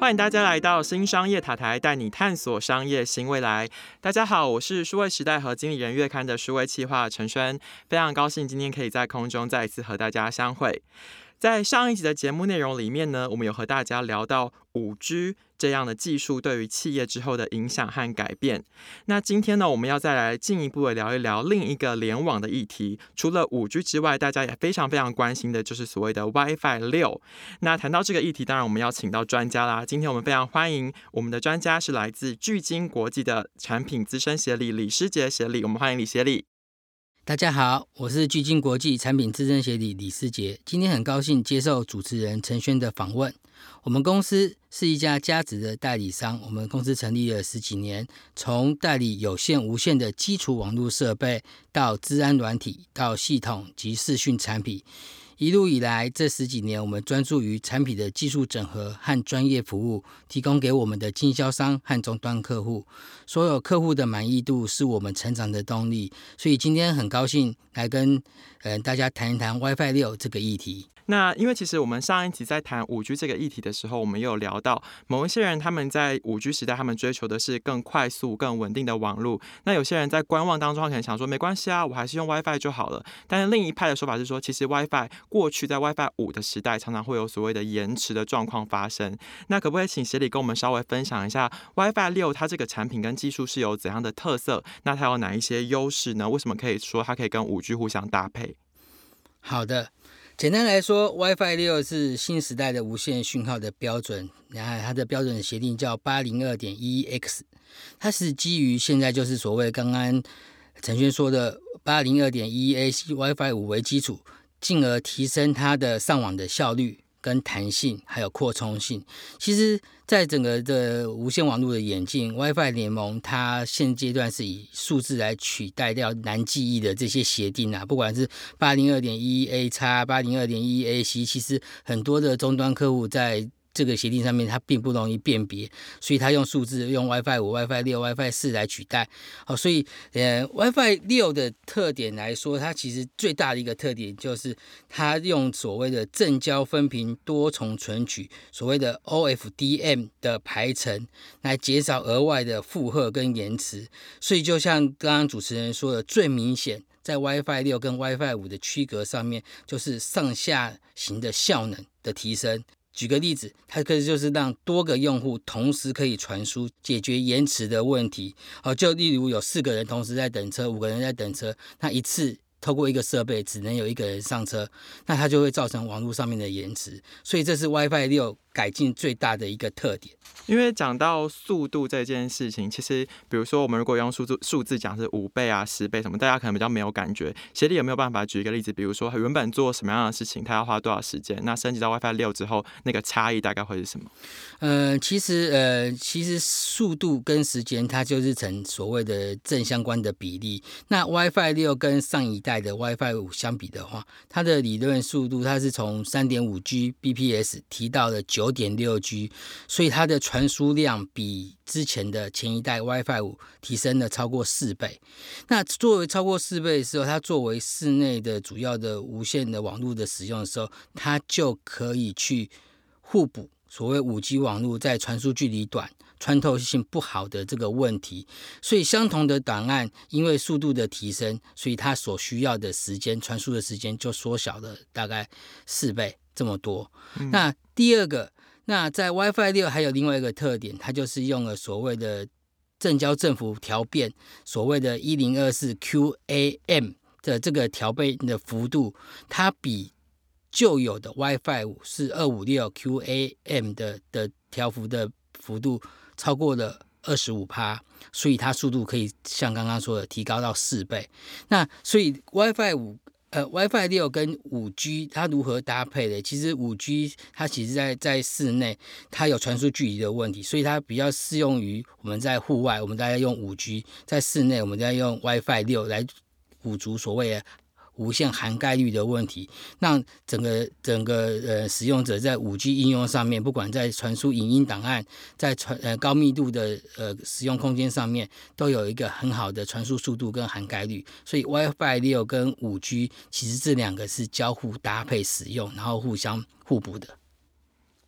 欢迎大家来到新商业塔台，带你探索商业新未来。大家好，我是数位时代和经理人月刊的数位企划陈轩，非常高兴今天可以在空中再一次和大家相会。在上一集的节目内容里面呢，我们有和大家聊到五 G 这样的技术对于企业之后的影响和改变。那今天呢，我们要再来进一步的聊一聊另一个联网的议题。除了五 G 之外，大家也非常非常关心的就是所谓的 WiFi 六。那谈到这个议题，当然我们要请到专家啦。今天我们非常欢迎我们的专家是来自巨晶国际的产品资深协理李师杰协理，我们欢迎李协理。大家好，我是巨晶国际产品资深协理李思杰。今天很高兴接受主持人陈轩的访问。我们公司是一家价值的代理商，我们公司成立了十几年，从代理有线、无线的基础网络设备，到治安软体，到系统及视讯产品。一路以来，这十几年，我们专注于产品的技术整合和专业服务，提供给我们的经销商和终端客户。所有客户的满意度是我们成长的动力。所以今天很高兴来跟呃大家谈一谈 WiFi 六这个议题。那因为其实我们上一集在谈五 G 这个议题的时候，我们也有聊到某一些人他们在五 G 时代，他们追求的是更快速、更稳定的网络。那有些人在观望当中，可能想说没关系啊，我还是用 WiFi 就好了。但是另一派的说法是说，其实 WiFi 过去在 WiFi 五的时代，常常会有所谓的延迟的状况发生。那可不可以请协理跟我们稍微分享一下 WiFi 六它这个产品跟技术是有怎样的特色？那它有哪一些优势呢？为什么可以说它可以跟五 G 互相搭配？好的。简单来说，WiFi 六是新时代的无线讯号的标准，然后它的标准协定叫八零二点一 X，它是基于现在就是所谓刚刚陈轩说的八零二点一 AC WiFi 五为基础，进而提升它的上网的效率。跟弹性还有扩充性，其实，在整个的无线网络的演进，WiFi 联盟它现阶段是以数字来取代掉难记忆的这些协定啊，不管是八零二点一 A 叉、八零二点一 AC，其实很多的终端客户在。这个协定上面它并不容易辨别，所以它用数字用 WiFi 五、WiFi 六、WiFi 四来取代。好，所以呃 WiFi 六的特点来说，它其实最大的一个特点就是它用所谓的正交分频多重存取，所谓的 OFDM 的排程，来减少额外的负荷跟延迟。所以就像刚刚主持人说的，最明显在 WiFi 六跟 WiFi 五的区隔上面，就是上下行的效能的提升。举个例子，它可以就是让多个用户同时可以传输，解决延迟的问题。哦，就例如有四个人同时在等车，五个人在等车，那一次透过一个设备只能有一个人上车，那它就会造成网络上面的延迟。所以这是 WiFi 六。改进最大的一个特点，因为讲到速度这件事情，其实比如说我们如果用数字数字讲是五倍啊、十倍什么，大家可能比较没有感觉。协力有没有办法举一个例子？比如说原本做什么样的事情，它要花多少时间？那升级到 WiFi 六之后，那个差异大概会是什么？呃，其实呃，其实速度跟时间它就是成所谓的正相关的比例。那 WiFi 六跟上一代的 WiFi 五相比的话，它的理论速度它是从三点五 Gbps 提到了九。九点六 G，所以它的传输量比之前的前一代 WiFi 五提升了超过四倍。那作为超过四倍的时候，它作为室内的主要的无线的网络的使用的时候，它就可以去互补所谓五 G 网络在传输距离短、穿透性不好的这个问题。所以相同的档案，因为速度的提升，所以它所需要的时间传输的时间就缩小了大概四倍。这么多，那第二个，那在 WiFi 六还有另外一个特点，它就是用了所谓的正交振幅调变，所谓的一零二四 QAM 的这个调倍的幅度，它比旧有的 WiFi 五是二五六 QAM 的的调幅的幅度超过了二十五帕，所以它速度可以像刚刚说的提高到四倍。那所以 WiFi 五。呃，WiFi 六跟五 G 它如何搭配的？其实五 G 它其实在在室内它有传输距离的问题，所以它比较适用于我们在户外，我们大家用五 G；在室内，我们在用 WiFi 六来补足所谓的。无线涵盖率的问题，让整个整个呃使用者在五 G 应用上面，不管在传输影音档案，在传呃高密度的呃使用空间上面，都有一个很好的传输速度跟涵盖率。所以 WiFi 六跟五 G 其实这两个是交互搭配使用，然后互相互补的。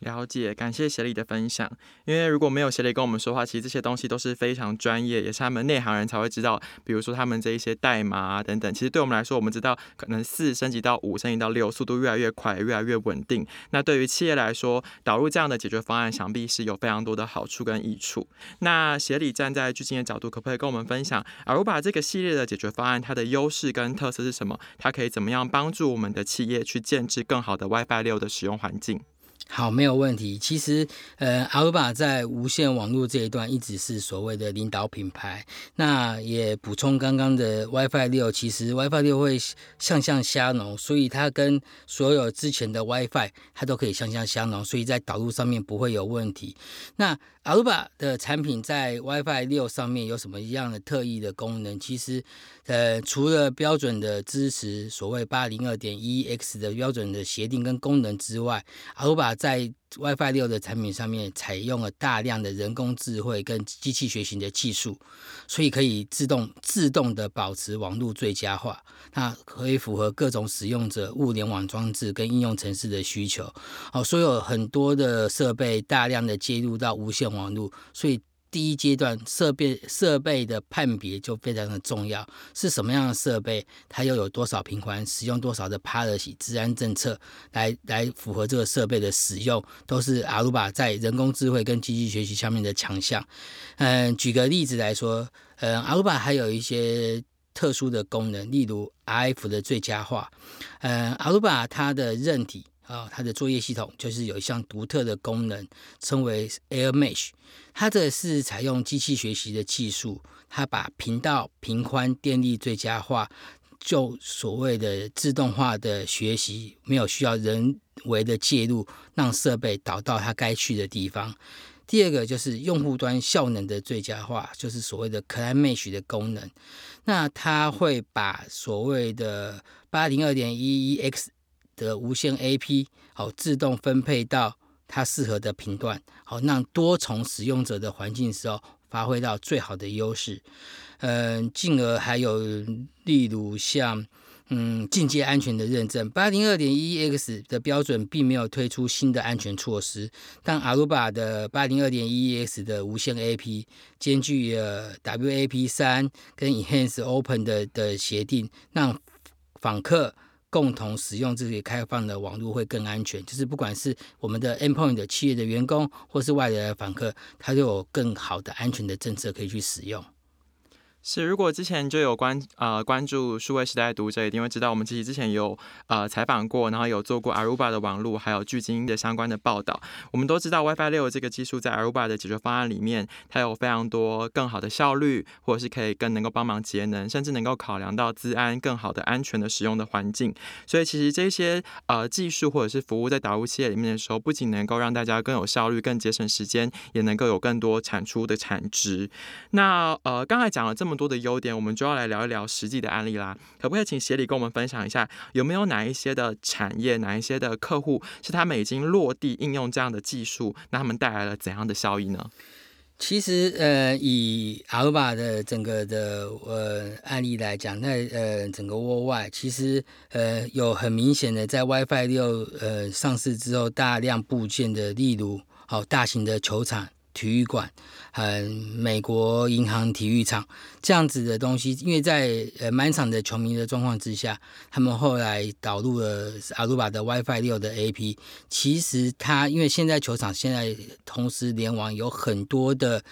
了解，感谢协理的分享。因为如果没有协理跟我们说话，其实这些东西都是非常专业，也是他们内行人才会知道。比如说他们这一些代码啊等等，其实对我们来说，我们知道可能四升级到五，升级到六，速度越来越快，越来越稳定。那对于企业来说，导入这样的解决方案，想必是有非常多的好处跟益处。那协理站在巨金的角度，可不可以跟我们分享，而我把这个系列的解决方案，它的优势跟特色是什么？它可以怎么样帮助我们的企业去建制更好的 WiFi 六的使用环境？好，没有问题。其实，呃，阿鲁巴在无线网络这一段一直是所谓的领导品牌。那也补充刚刚的 WiFi 六，其实 WiFi 六会向向相容，所以它跟所有之前的 WiFi 它都可以向向相容，所以在导入上面不会有问题。那阿鲁巴的产品在 WiFi 六上面有什么一样的特异的功能？其实，呃，除了标准的支持所谓八零二点一 X 的标准的协定跟功能之外，阿鲁巴在 WiFi 六的产品上面采用了大量的人工智慧跟机器学习的技术，所以可以自动自动的保持网络最佳化，那可以符合各种使用者物联网装置跟应用程式的需求。哦，所有很多的设备大量的接入到无线网络，所以。第一阶段设备设备的判别就非常的重要，是什么样的设备，它又有多少频宽，使用多少的 policy 治安政策，来来符合这个设备的使用，都是阿鲁巴在人工智慧跟机器学习上面的强项。嗯，举个例子来说，嗯，阿鲁巴还有一些特殊的功能，例如 RF 的最佳化。嗯，阿鲁巴它的韧体。啊，它的作业系统就是有一项独特的功能，称为 Air Mesh。它这是采用机器学习的技术，它把频道频宽、电力最佳化，就所谓的自动化的学习，没有需要人为的介入，让设备导到它该去的地方。第二个就是用户端效能的最佳化，就是所谓的 Client Mesh 的功能。那它会把所谓的八零二点一一 X 的无线 AP 好自动分配到它适合的频段，好让多重使用者的环境时候发挥到最好的优势。嗯，进而还有例如像嗯进阶安全的认证，八零二点一 X 的标准并没有推出新的安全措施，但阿鲁巴的八零二点一 X 的无线 AP 兼具了 WAP 三跟 Enhance Open 的的协定，让访客。共同使用这些开放的网络会更安全，就是不管是我们的 Endpoint 企业的员工，或是外来的访客，他都有更好的安全的政策可以去使用。是，如果之前就有关呃关注数位时代读者，一定会知道我们其实之前有呃采访过，然后有做过 Aruba 的网络还有巨鲸的相关的报道。我们都知道 WiFi 六这个技术在 Aruba 的解决方案里面，它有非常多更好的效率，或者是可以更能够帮忙节能，甚至能够考量到资安更好的安全的使用的环境。所以其实这些呃技术或者是服务在导入企业里面的时候，不仅能够让大家更有效率、更节省时间，也能够有更多产出的产值。那呃刚才讲了这么。这么多的优点，我们就要来聊一聊实际的案例啦。可不可以请协理跟我们分享一下，有没有哪一些的产业、哪一些的客户是他们已经落地应用这样的技术，那他们带来了怎样的效益呢？其实，呃，以阿尔巴的整个的呃案例来讲，那呃整个窝外，其实呃有很明显的在 WiFi 六呃上市之后大量部件的，例如好大型的球场。体育馆，呃，美国银行体育场这样子的东西，因为在呃满场的球迷的状况之下，他们后来导入了阿鲁巴的 WiFi 六的 AP。其实它因为现在球场现在同时联网有很多的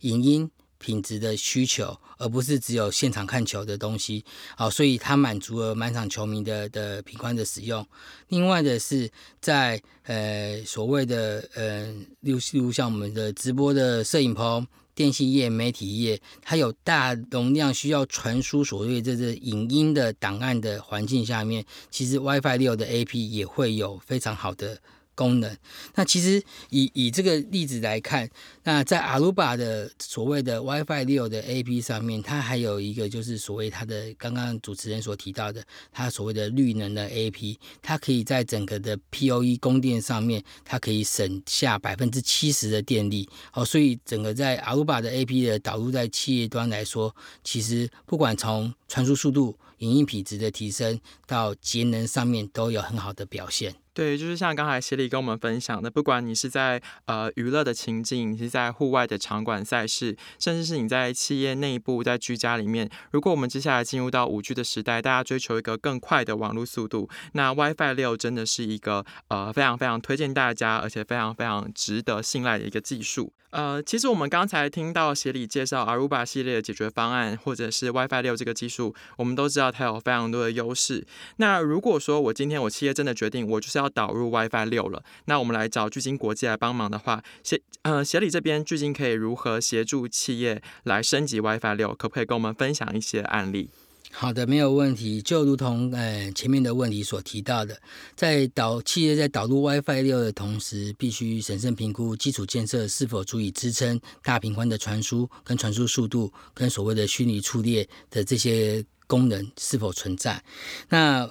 影音。品质的需求，而不是只有现场看球的东西，好，所以它满足了满场球迷的的频宽的使用。另外的是，在呃所谓的呃，例如像我们的直播的摄影棚、电信业、媒体业，它有大容量需要传输所谓这个影音的档案的环境下面，其实 WiFi 六的 AP 也会有非常好的。功能，那其实以以这个例子来看，那在阿鲁巴的所谓的 WiFi 六的 AP 上面，它还有一个就是所谓它的刚刚主持人所提到的，它所谓的绿能的 AP，它可以在整个的 POE 供电上面，它可以省下百分之七十的电力。哦，所以整个在阿鲁巴的 AP 的导入在企业端来说，其实不管从传输速度、影音品质的提升到节能上面，都有很好的表现。对，就是像刚才协理跟我们分享的，不管你是在呃娱乐的情境，你是在户外的场馆赛事，甚至是你在企业内部、在居家里面，如果我们接下来进入到五 G 的时代，大家追求一个更快的网络速度，那 WiFi 六真的是一个呃非常非常推荐大家，而且非常非常值得信赖的一个技术。呃，其实我们刚才听到协理介绍 Aruba 系列的解决方案，或者是 WiFi 六这个技术，我们都知道它有非常多的优势。那如果说我今天我企业真的决定我就是要导入 WiFi 六了，那我们来找巨晶国际来帮忙的话，协呃协理这边巨晶可以如何协助企业来升级 WiFi 六？可不可以跟我们分享一些案例？好的，没有问题。就如同呃前面的问题所提到的，在导企业在导入 WiFi 六的同时，必须审慎评估基础建设是否足以支撑大频宽的传输、跟传输速度、跟所谓的虚拟处列的这些功能是否存在。那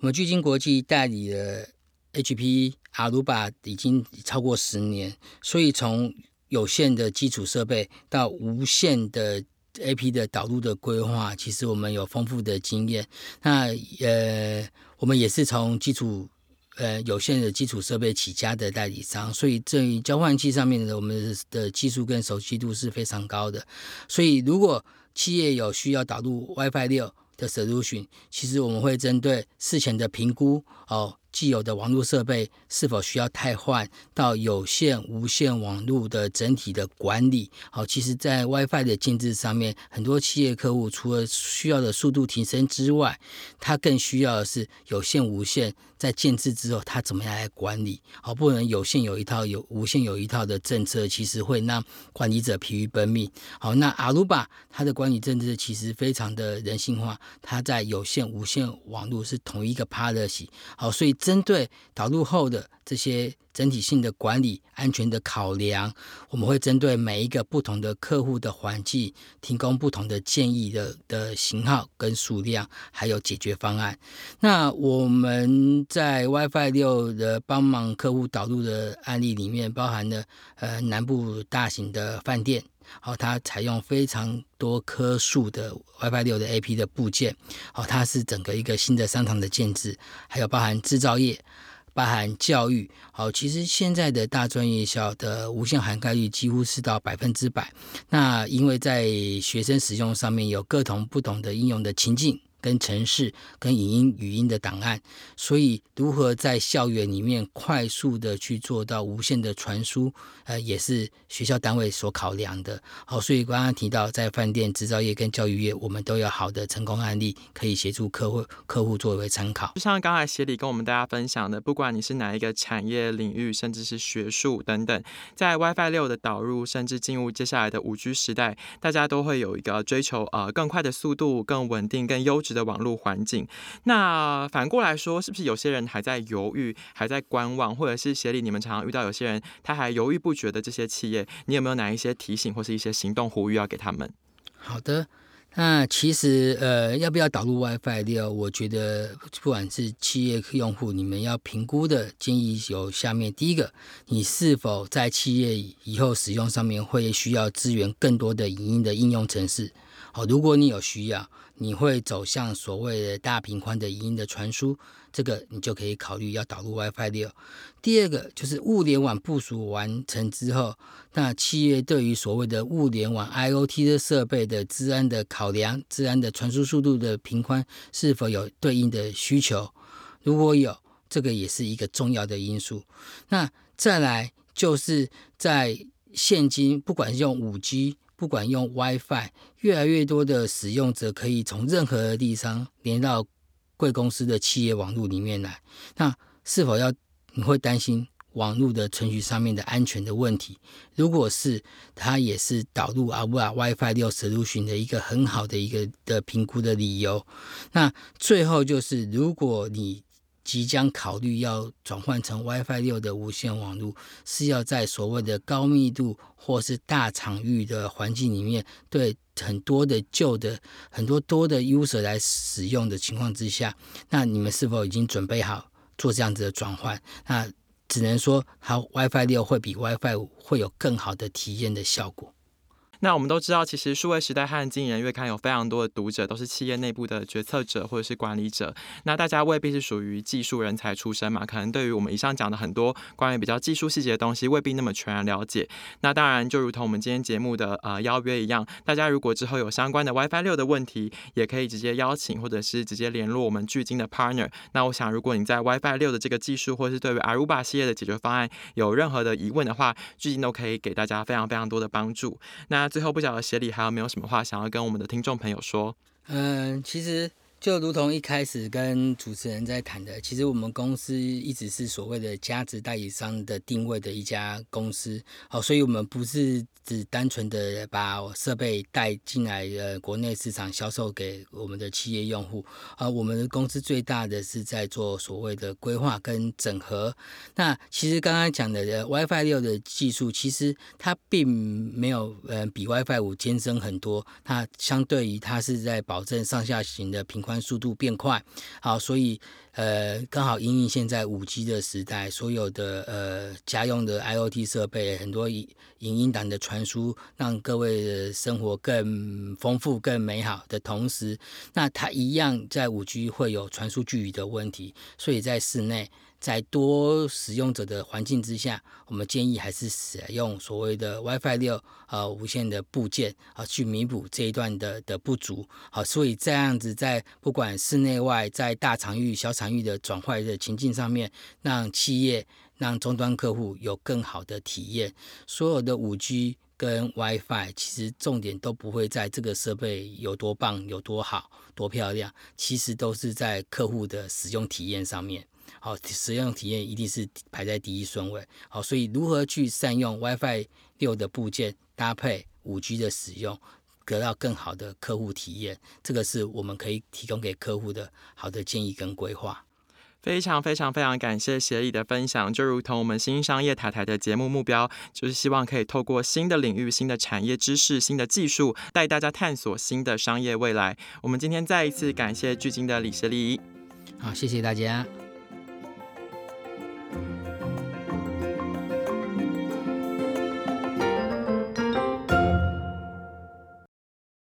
我们巨晶国际代理的 HP 阿鲁巴已经超过十年，所以从有限的基础设备到无限的。A P 的导入的规划，其实我们有丰富的经验。那呃，我们也是从基础呃有限的基础设备起家的代理商，所以这交换器上面的我们的技术跟熟悉度是非常高的。所以如果企业有需要导入 WiFi 六的 solution，其实我们会针对事前的评估哦。既有的网络设备是否需要汰换，到有线、无线网络的整体的管理，好，其实，在 WiFi 的建制上面，很多企业客户除了需要的速度提升之外，他更需要的是有线、无线在建制之后，他怎么样来管理？好，不能有线有一套，有无线有一套的政策，其实会让管理者疲于奔命。好，那阿鲁巴它的管理政策其实非常的人性化，它在有线、无线网络是同一个 policy。好，所以。针对导入后的这些整体性的管理、安全的考量，我们会针对每一个不同的客户的环境，提供不同的建议的的型号跟数量，还有解决方案。那我们在 WiFi 六的帮忙客户导入的案例里面，包含了呃南部大型的饭店。好，它采用非常多棵树的 WiFi 六的 AP 的部件。好，它是整个一个新的商场的建制，还有包含制造业、包含教育。好，其实现在的大专院校的无线涵盖率几乎是到百分之百。那因为在学生使用上面有各同不同的应用的情境。跟城市、跟影音、语音的档案，所以如何在校园里面快速的去做到无线的传输，呃，也是学校单位所考量的。好，所以刚刚提到在饭店、制造业跟教育业，我们都有好的成功案例可以协助客户客户作为参考。就像刚才协理跟我们大家分享的，不管你是哪一个产业领域，甚至是学术等等，在 WiFi 六的导入，甚至进入接下来的五 G 时代，大家都会有一个追求，呃，更快的速度、更稳定、更优质。的网络环境，那反过来说，是不是有些人还在犹豫，还在观望，或者是协理你们常常遇到有些人他还犹豫不决的这些企业，你有没有哪一些提醒或是一些行动呼吁要给他们？好的，那其实呃，要不要导入 WiFi 六？我觉得不管是企业用户，你们要评估的建议有下面第一个：你是否在企业以后使用上面会需要支援更多的影音的应用程式？好，如果你有需要。你会走向所谓的大频宽的语音的传输，这个你就可以考虑要导入 WiFi 六。第二个就是物联网部署完成之后，那企业对于所谓的物联网 IOT 的设备的治安的考量、治安的传输速度的频宽是否有对应的需求？如果有，这个也是一个重要的因素。那再来就是在现今，不管是用五 G。不管用 WiFi，越来越多的使用者可以从任何地方连到贵公司的企业网络里面来。那是否要你会担心网络的程序上面的安全的问题？如果是，它也是导入阿布拉 WiFi 六 solution 的一个很好的一个的评估的理由。那最后就是，如果你即将考虑要转换成 WiFi 六的无线网络，是要在所谓的高密度或是大场域的环境里面，对很多的旧的很多多的 user 来使用的情况之下，那你们是否已经准备好做这样子的转换？那只能说，好 WiFi 六会比 WiFi 五会有更好的体验的效果。那我们都知道，其实数位时代和经理人月刊有非常多的读者，都是企业内部的决策者或者是管理者。那大家未必是属于技术人才出身嘛，可能对于我们以上讲的很多关于比较技术细节的东西，未必那么全然了解。那当然，就如同我们今天节目的呃邀约一样，大家如果之后有相关的 WiFi 六的问题，也可以直接邀请或者是直接联络我们巨金的 partner。那我想，如果你在 WiFi 六的这个技术，或者是对于 Aruba 系列的解决方案有任何的疑问的话，巨金都可以给大家非常非常多的帮助。那最后不晓得协理还有没有什么话想要跟我们的听众朋友说？嗯，其实。就如同一开始跟主持人在谈的，其实我们公司一直是所谓的价值代理商的定位的一家公司，好，所以我们不是只单纯的把设备带进来，呃，国内市场销售给我们的企业用户，啊，我们的公司最大的是在做所谓的规划跟整合。那其实刚刚讲的 WiFi 六的技术，其实它并没有呃比 WiFi 五艰深很多，它相对于它是在保证上下行的平速度变快，好，所以呃，刚好因应现在五 G 的时代，所有的呃家用的 IOT 设备，很多影音档的传输，让各位的生活更丰富、更美好的同时，那它一样在五 G 会有传输距离的问题，所以在室内。在多使用者的环境之下，我们建议还是使用所谓的 WiFi 六呃无线的部件啊，去弥补这一段的的不足。好，所以这样子在不管室内外，在大场域、小场域的转换的情境上面，让企业、让终端客户有更好的体验。所有的五 G 跟 WiFi 其实重点都不会在这个设备有多棒、有多好、多漂亮，其实都是在客户的使用体验上面。好，使用体验一定是排在第一顺位。好，所以如何去善用 WiFi 六的部件搭配五 G 的使用，得到更好的客户体验，这个是我们可以提供给客户的好的建议跟规划。非常非常非常感谢协议的分享，就如同我们新商业台台的节目目标，就是希望可以透过新的领域、新的产业知识、新的技术，带大家探索新的商业未来。我们今天再一次感谢巨金的李协理。好，谢谢大家。Bye.